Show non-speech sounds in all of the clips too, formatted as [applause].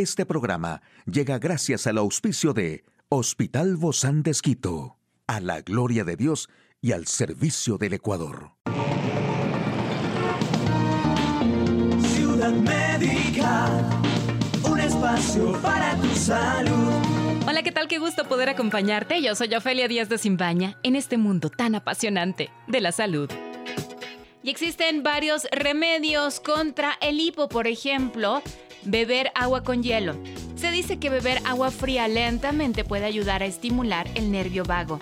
Este programa llega gracias al auspicio de Hospital Bozán de Esquito, a la gloria de Dios y al servicio del Ecuador. Ciudad Médica, un espacio para tu salud. Hola, ¿qué tal? Qué gusto poder acompañarte. Yo soy Ofelia Díaz de Simbaña en este mundo tan apasionante de la salud. Y existen varios remedios contra el hipo, por ejemplo, beber agua con hielo. Se dice que beber agua fría lentamente puede ayudar a estimular el nervio vago.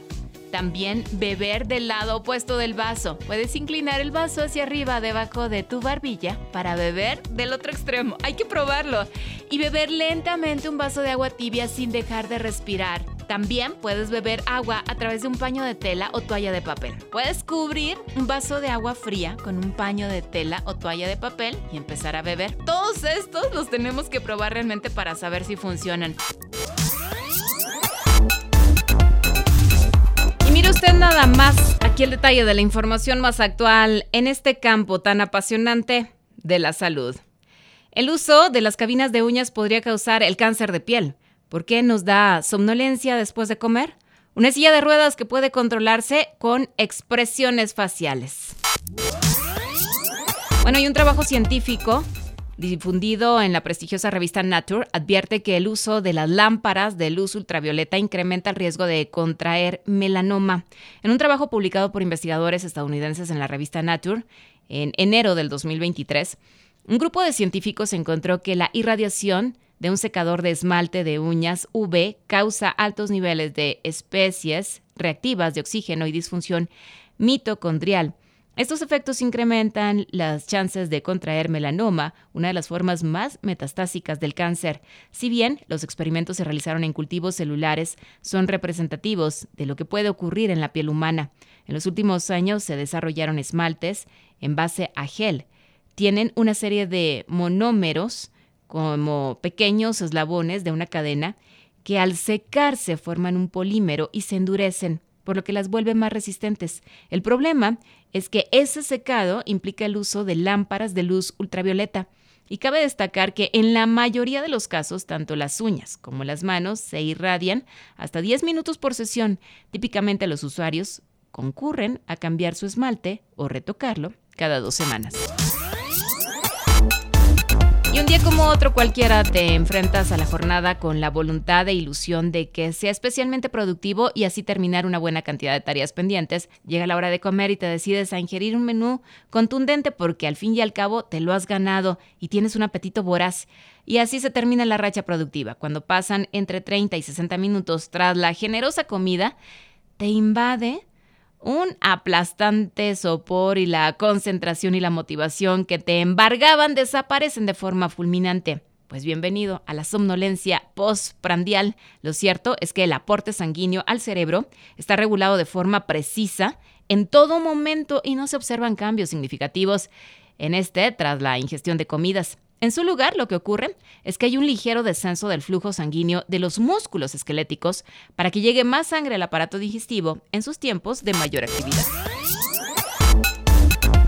También beber del lado opuesto del vaso. Puedes inclinar el vaso hacia arriba debajo de tu barbilla para beber del otro extremo. Hay que probarlo. Y beber lentamente un vaso de agua tibia sin dejar de respirar. También puedes beber agua a través de un paño de tela o toalla de papel. Puedes cubrir un vaso de agua fría con un paño de tela o toalla de papel y empezar a beber. Todos estos los tenemos que probar realmente para saber si funcionan. Y mire usted nada más aquí el detalle de la información más actual en este campo tan apasionante de la salud. El uso de las cabinas de uñas podría causar el cáncer de piel. ¿Por qué nos da somnolencia después de comer? Una silla de ruedas que puede controlarse con expresiones faciales. Bueno, y un trabajo científico difundido en la prestigiosa revista Nature, advierte que el uso de las lámparas de luz ultravioleta incrementa el riesgo de contraer melanoma. En un trabajo publicado por investigadores estadounidenses en la revista Nature en enero del 2023, un grupo de científicos encontró que la irradiación de un secador de esmalte de uñas UV causa altos niveles de especies reactivas de oxígeno y disfunción mitocondrial estos efectos incrementan las chances de contraer melanoma, una de las formas más metastásicas del cáncer. Si bien los experimentos se realizaron en cultivos celulares, son representativos de lo que puede ocurrir en la piel humana. En los últimos años se desarrollaron esmaltes en base a gel. Tienen una serie de monómeros como pequeños eslabones de una cadena que al secarse forman un polímero y se endurecen por lo que las vuelve más resistentes. El problema es que ese secado implica el uso de lámparas de luz ultravioleta. Y cabe destacar que en la mayoría de los casos, tanto las uñas como las manos se irradian hasta 10 minutos por sesión. Típicamente los usuarios concurren a cambiar su esmalte o retocarlo cada dos semanas. Como otro cualquiera te enfrentas a la jornada con la voluntad e ilusión de que sea especialmente productivo y así terminar una buena cantidad de tareas pendientes. Llega la hora de comer y te decides a ingerir un menú contundente porque al fin y al cabo te lo has ganado y tienes un apetito voraz. Y así se termina la racha productiva. Cuando pasan entre 30 y 60 minutos tras la generosa comida, te invade un aplastante sopor y la concentración y la motivación que te embargaban desaparecen de forma fulminante. Pues bienvenido a la somnolencia postprandial. Lo cierto es que el aporte sanguíneo al cerebro está regulado de forma precisa en todo momento y no se observan cambios significativos en este tras la ingestión de comidas. En su lugar, lo que ocurre es que hay un ligero descenso del flujo sanguíneo de los músculos esqueléticos para que llegue más sangre al aparato digestivo en sus tiempos de mayor actividad.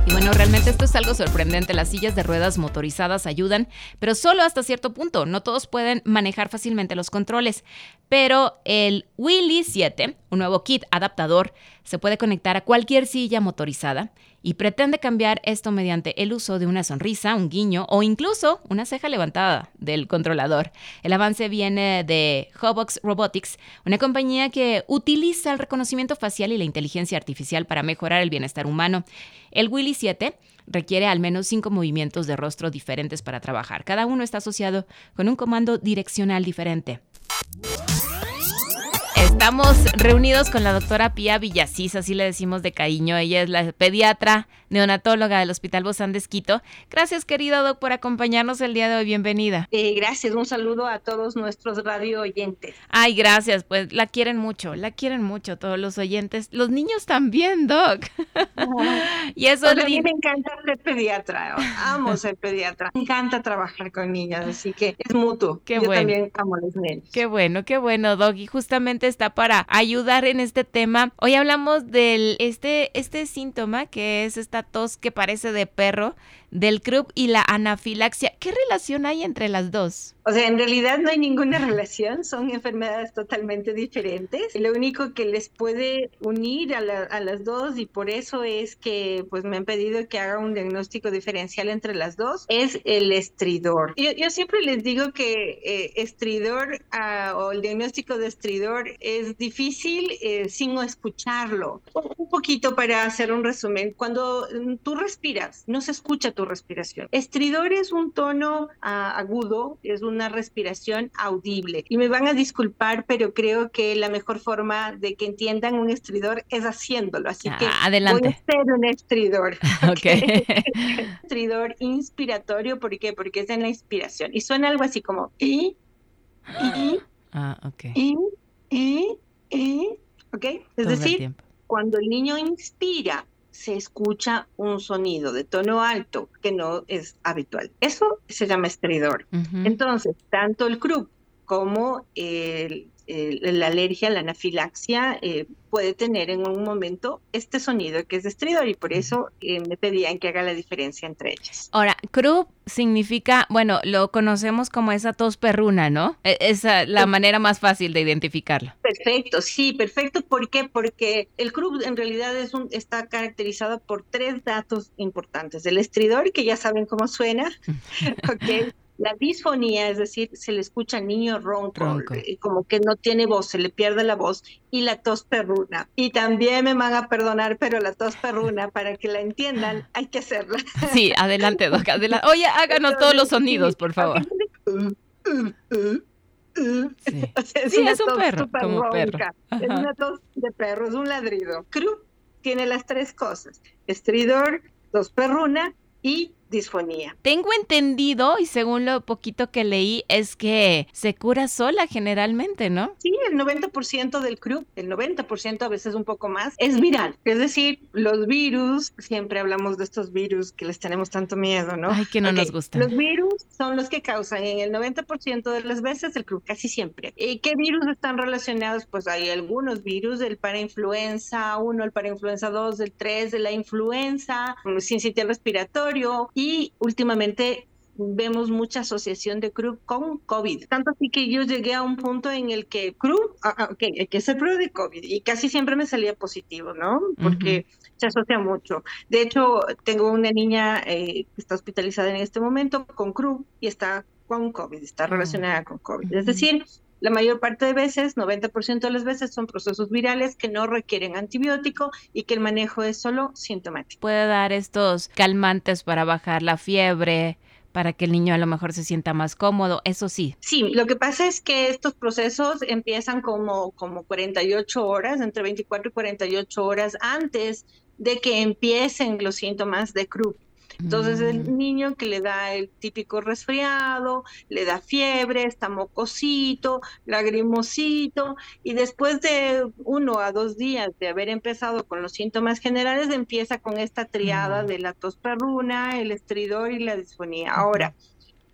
Y bueno, realmente esto es algo sorprendente. Las sillas de ruedas motorizadas ayudan, pero solo hasta cierto punto. No todos pueden manejar fácilmente los controles. Pero el Willy 7, un nuevo kit adaptador, se puede conectar a cualquier silla motorizada y pretende cambiar esto mediante el uso de una sonrisa, un guiño o incluso una ceja levantada del controlador. El avance viene de Hobox Robotics, una compañía que utiliza el reconocimiento facial y la inteligencia artificial para mejorar el bienestar humano. El Willy 7 requiere al menos cinco movimientos de rostro diferentes para trabajar. Cada uno está asociado con un comando direccional diferente. Estamos reunidos con la doctora Pía Villasís, así le decimos de cariño. Ella es la pediatra neonatóloga del Hospital Bozán de Esquito. Gracias, querida doc, por acompañarnos el día de hoy. Bienvenida. Eh, gracias, un saludo a todos nuestros radio oyentes. Ay, gracias, pues la quieren mucho, la quieren mucho todos los oyentes. Los niños también, doc. [laughs] y eso pues a mí me encanta ser pediatra, amo ser pediatra. Me encanta trabajar con niñas, así que es mutuo. Qué Yo bueno. también amo a los niños. Qué bueno, qué bueno, doc. Y justamente está para ayudar en este tema. Hoy hablamos del este este síntoma que es esta tos que parece de perro del CRUP y la anafilaxia. ¿Qué relación hay entre las dos? O sea, en realidad no hay ninguna [laughs] relación, son enfermedades totalmente diferentes. Lo único que les puede unir a, las dos y por eso es que pues me han pedido que haga un diagnóstico diferencial entre las dos es el estridor. Yo, siempre les digo que eh, estridor ah, o el diagnóstico de estridor es difícil eh, sin escucharlo. Un poquito para hacer un resumen. Cuando mm, tú respiras, no se escucha tu respiración. Estridor es un tono ah, agudo, es una respiración audible. Y me van a disculpar, pero creo que la mejor forma de que entiendan un estridor es haciéndolo. Así que ah, adelante. voy a ser un estridor. [laughs] Okay. [laughs] estridor inspiratorio, ¿por qué? Porque es en la inspiración. Y suena algo así como y, y, ah, okay. y, y, y, ¿ok? Es decir, cuando el niño inspira, se escucha un sonido de tono alto que no es habitual. Eso se llama estridor. Entonces, tanto el CRUP como el la alergia, la anafilaxia, eh, puede tener en un momento este sonido que es estridor y por eso eh, me pedían que haga la diferencia entre ellas. Ahora, CRUP significa, bueno, lo conocemos como esa tos perruna, ¿no? E, esa es la manera más fácil de identificarlo. Perfecto, sí, perfecto. ¿Por qué? Porque el CRUP en realidad es un, está caracterizado por tres datos importantes. El estridor, que ya saben cómo suena, [laughs] ¿ok? La disfonía, es decir, se le escucha al niño ronco, eh, como que no tiene voz, se le pierde la voz, y la tos perruna. Y también me van a perdonar, pero la tos perruna, [laughs] para que la entiendan, hay que hacerla. Sí, adelante, Doc, adelante. Oye, háganos todos los sonidos, por favor. Sí, es, es un perro, como perro. Es una tos de perro, es un ladrido. Cru tiene las tres cosas, estridor, tos perruna y disfonía. Tengo entendido, y según lo poquito que leí, es que se cura sola generalmente, ¿no? Sí, el 90% del CRUP, el 90%, a veces un poco más, es viral. Es decir, los virus, siempre hablamos de estos virus que les tenemos tanto miedo, ¿no? Ay, que no nos gustan. Los virus son los que causan en el 90% de las veces el CRUP, casi siempre. ¿Y qué virus están relacionados? Pues hay algunos virus, del parainfluenza 1, el parainfluenza 2, el 3, de la influenza, sin sitio respiratorio, y últimamente vemos mucha asociación de CRUB con COVID. Tanto así que yo llegué a un punto en el que CRUB, ah, ah, ok, hay que hacer prueba de COVID y casi siempre me salía positivo, ¿no? Porque se asocia mucho. De hecho, tengo una niña eh, que está hospitalizada en este momento con CRUB y está con COVID, está relacionada con COVID. Es decir, la mayor parte de veces, 90% de las veces, son procesos virales que no requieren antibiótico y que el manejo es solo sintomático. Puede dar estos calmantes para bajar la fiebre, para que el niño a lo mejor se sienta más cómodo, eso sí. Sí, lo que pasa es que estos procesos empiezan como, como 48 horas, entre 24 y 48 horas antes de que empiecen los síntomas de Krupp. Entonces el mm. niño que le da el típico resfriado, le da fiebre, está mocosito, lagrimosito, y después de uno a dos días de haber empezado con los síntomas generales, empieza con esta triada mm. de la tos perruna, el estridor y la disfonía. Ahora,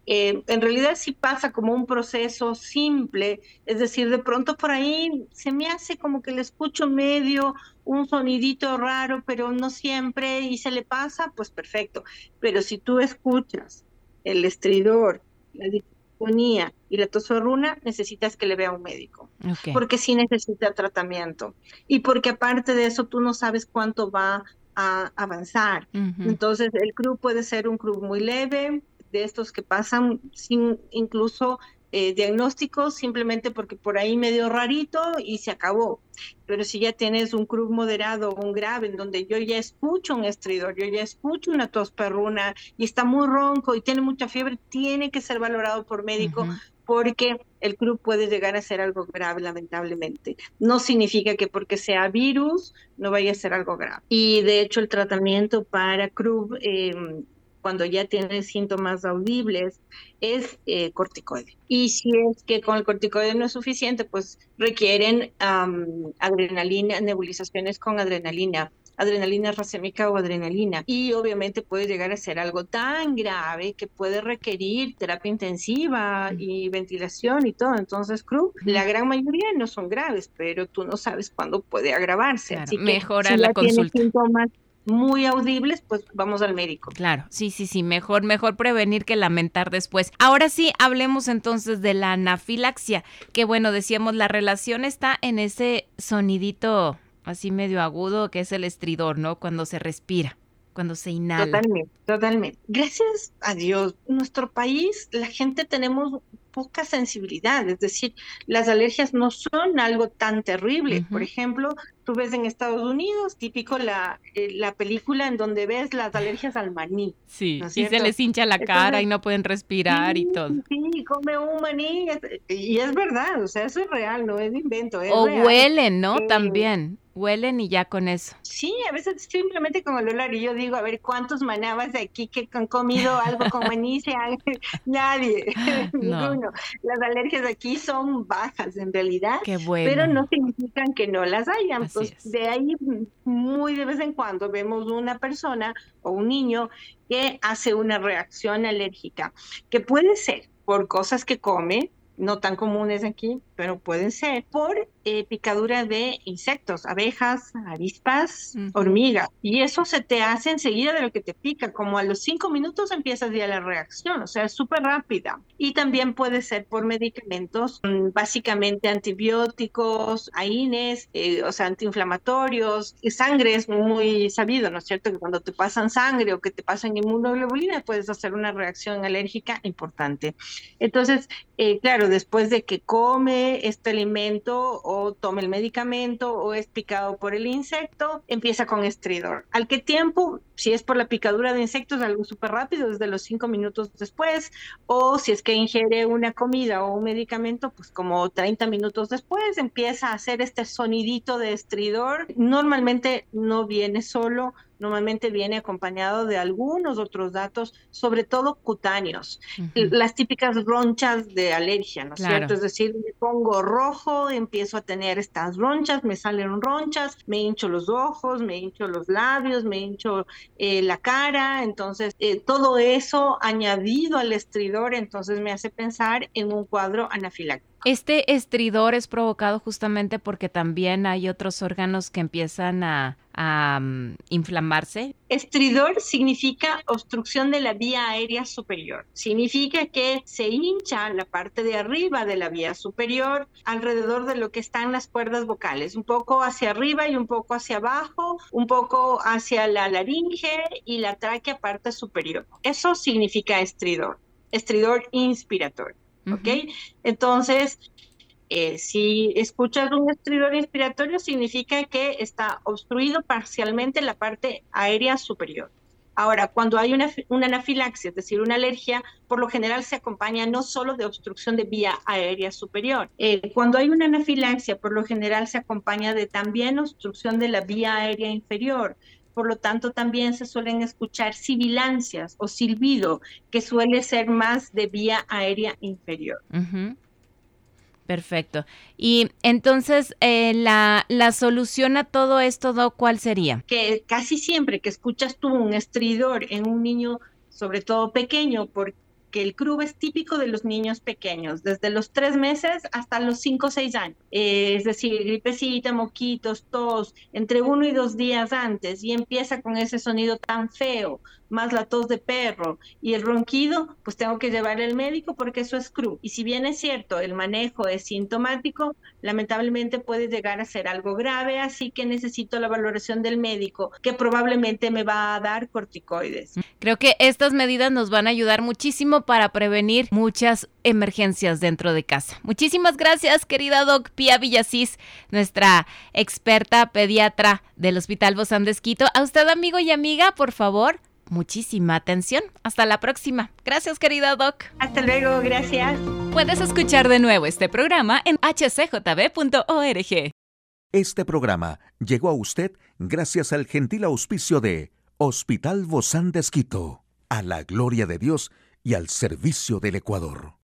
eh, en realidad sí pasa como un proceso simple, es decir, de pronto por ahí se me hace como que le escucho medio un sonidito raro, pero no siempre y se le pasa, pues perfecto. Pero si tú escuchas el estridor, la disfonía y la tosorruna, necesitas que le vea un médico, porque sí necesita tratamiento y porque aparte de eso tú no sabes cuánto va a avanzar. Entonces el CRU puede ser un CRU muy leve, de estos que pasan sin incluso eh, diagnósticos, simplemente porque por ahí medio rarito y se acabó. Pero si ya tienes un cruz moderado o un grave, en donde yo ya escucho un estridor, yo ya escucho una tos perruna y está muy ronco y tiene mucha fiebre, tiene que ser valorado por médico. porque el CRUB puede llegar a ser algo grave, lamentablemente. No significa que porque sea virus no vaya a ser algo grave. Y de hecho el tratamiento para CRUB eh, cuando ya tiene síntomas audibles es eh, corticoide. Y si es que con el corticoide no es suficiente, pues requieren adrenalina, nebulizaciones con adrenalina adrenalina racémica o adrenalina. Y obviamente puede llegar a ser algo tan grave que puede requerir terapia intensiva y ventilación y todo. Entonces, CRU, la gran mayoría no son graves, pero tú no sabes cuándo puede agravarse. Así que mejora la consulta. síntomas muy audibles, pues vamos al médico. Claro, sí, sí, sí, mejor, mejor prevenir que lamentar después. Ahora sí, hablemos entonces de la anafilaxia, que bueno, decíamos, la relación está en ese sonidito así medio agudo que es el estridor, ¿no? Cuando se respira cuando se inhala. Totalmente, totalmente. Gracias a Dios, nuestro país, la gente tenemos poca sensibilidad, es decir, las alergias no son algo tan terrible. Por ejemplo, tú ves en Estados Unidos, típico la, eh, la película en donde ves las alergias al maní. Sí, y se les hincha la cara y no pueden respirar y todo. Sí, come un maní y es verdad, o sea, eso es real, no es invento. o huelen, ¿no? También huelen y ya con eso. Sí, a veces simplemente con el olor y yo digo, a ver, ¿cuántos manabas de aquí que han comido algo con maní? [laughs] Nadie, [laughs] ninguno. Las alergias aquí son bajas en realidad, Qué bueno. pero no significan que no las hayan. De ahí muy de vez en cuando vemos una persona o un niño que hace una reacción alérgica, que puede ser por cosas que come, no tan comunes aquí, pero pueden ser por eh, picadura de insectos, abejas, avispas, hormigas. Y eso se te hace enseguida de lo que te pica, como a los cinco minutos empiezas ya la reacción, o sea, es súper rápida. Y también puede ser por medicamentos, mm, básicamente antibióticos, AINES, eh, o sea, antiinflamatorios. Y sangre es muy sabido, ¿no es cierto? Que cuando te pasan sangre o que te pasan inmunoglobulina, puedes hacer una reacción alérgica importante. Entonces, eh, claro, después de que este alimento o tome el medicamento o es picado por el insecto, empieza con estridor. ¿Al qué tiempo? Si es por la picadura de insectos, algo súper rápido, desde los cinco minutos después, o si es que ingiere una comida o un medicamento, pues como 30 minutos después empieza a hacer este sonidito de estridor. Normalmente no viene solo, normalmente viene acompañado de algunos otros datos, sobre todo cutáneos, las típicas ronchas de alergia, ¿no es cierto? Es decir, me pongo rojo, empiezo a tener estas ronchas, me salen ronchas, me hincho los ojos, me hincho los labios, me hincho eh, la cara, entonces eh, todo eso añadido al estridor, entonces me hace pensar en un cuadro anafiláctico. Este estridor es provocado justamente porque también hay otros órganos que empiezan a, mm, inflamarse. Estridor significa obstrucción de la vía aérea superior. Significa que se hincha la parte de arriba de la vía superior alrededor de lo que están las cuerdas vocales, un poco hacia arriba y un poco hacia abajo, un poco hacia la laringe y la tráquea parte superior. Eso significa estridor, estridor inspiratorio. ¿ok? Entonces, eh, si escuchas un estridor inspiratorio, significa que está obstruido parcialmente la parte aérea superior. Ahora, cuando hay una, anafilaxia, es decir, una alergia, por lo general se acompaña no solo de obstrucción de vía aérea superior. Eh, cuando hay una anafilaxia, por lo general se acompaña de también obstrucción de la vía aérea inferior por lo tanto también se suelen escuchar sibilancias o silbido, que suele ser más de vía aérea inferior. Perfecto. Y entonces, eh, la, la, solución a todo esto, ¿cuál sería? Que casi siempre que escuchas tú un estridor en un niño, sobre todo pequeño, porque el CRUB es típico de los niños pequeños, desde los tres meses hasta los cinco o seis años. es decir, gripecita, moquitos, tos, entre uno y dos días antes, y empieza con ese sonido tan feo, más la tos de perro y el ronquido, pues tengo que llevarle al médico porque eso es CRU. Y si bien es cierto, el manejo es sintomático, lamentablemente puede llegar a ser algo grave, así que necesito la valoración del médico, que probablemente me va a dar corticoides. Creo que estas medidas nos van a ayudar muchísimo para prevenir muchas emergencias dentro de casa. Muchísimas gracias, querida Doc Pia Villasís, nuestra experta pediatra del Hospital Bozán de Esquito. A usted, amigo y amiga, por favor, muchísima atención. Hasta la próxima. Gracias, querida Doc. Hasta luego, gracias. Puedes escuchar de nuevo este programa en hcjb.org. Este programa llegó a usted gracias al gentil auspicio de Hospital Bozán de Esquito, a la gloria de Dios y al servicio del Ecuador.